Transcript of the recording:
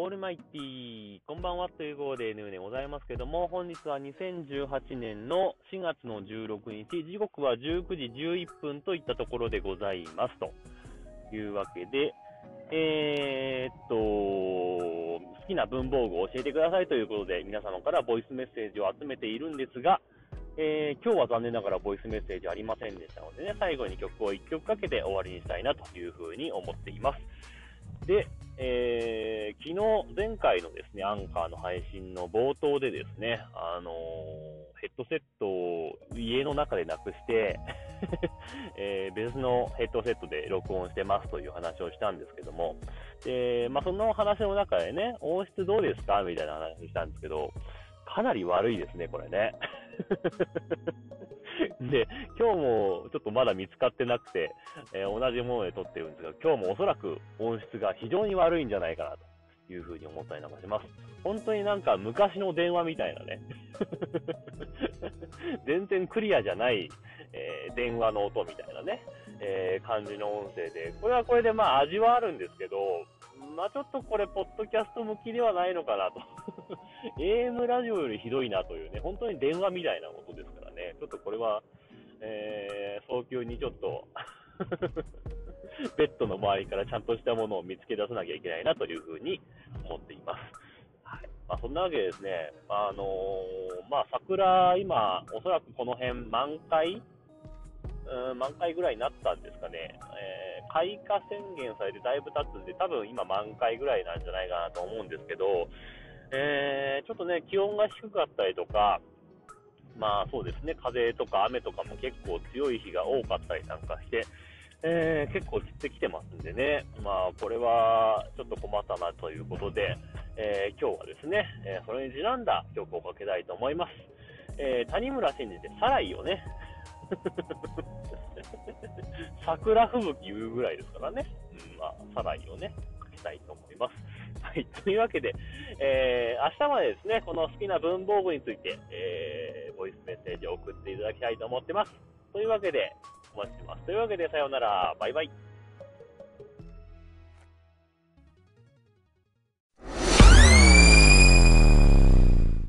オールマイティー、こんばんはということで N でございますけども、本日は2018年の4月の16日、時刻は19時11分といったところでございますというわけで、えー、っと、好きな文房具を教えてくださいということで、皆様からボイスメッセージを集めているんですが、えー、今日は残念ながらボイスメッセージありませんでしたのでね、最後に曲を1曲かけて終わりにしたいなというふうに思っています。で、えー、昨日、前回のですね、アンカーの配信の冒頭でですね、あのー、ヘッドセットを家の中でなくして えー、別のヘッドセットで録音してますという話をしたんですけども、で、まあ、その話の中でね、音質どうですかみたいな話をしたんですけど、かなり悪いですね、これね。で、今日もちょっとまだ見つかってなくて、えー、同じもので撮ってるんですが、今日もおそらく音質が非常に悪いんじゃないかなというふうに思ったりなんかします。本当になんか昔の電話みたいなね。全然クリアじゃない、えー、電話の音みたいなね、えー、感じの音声で、これはこれでまあ味はあるんですけど、まあちょっとこれ、ポッドキャスト向きではないのかなと。AM ラジオよりひどいなというね、本当に電話みたいなことですからね、ちょっとこれは、えー、早急にちょっと ベッドの周りからちゃんとしたものを見つけ出さなきゃいけないなというふうに思っています。はい。まあ、そんなわけでですね、あのー、まあ、桜、今、おそらくこの辺満開？うん、満開ぐらいになったんですかね、えー、開花宣言されてだいぶ経つんで、多分今満開ぐらいなんじゃないかなと思うんですけど、えー、ちょっとね、気温が低かったりとか、まあそうですね、風とか雨とかも結構強い日が多かったりなんかして、えー、結構散ってきてますんでね、まあこれはちょっと困ったなということで、えー、今日はですね、えー、それにちなんだ曲をかけたいと思います。えー、谷村新司でサライをね、桜吹雪言うぐらいですからね。うん、まあ、サライをね、かけたいと思います。はい。というわけで、えー、明日までですね、この好きな文房具について、えー、イスメッセージを送っていただきたいと思ってます。というわけで、お待ちしてます。というわけで、さようなら。バイバイ。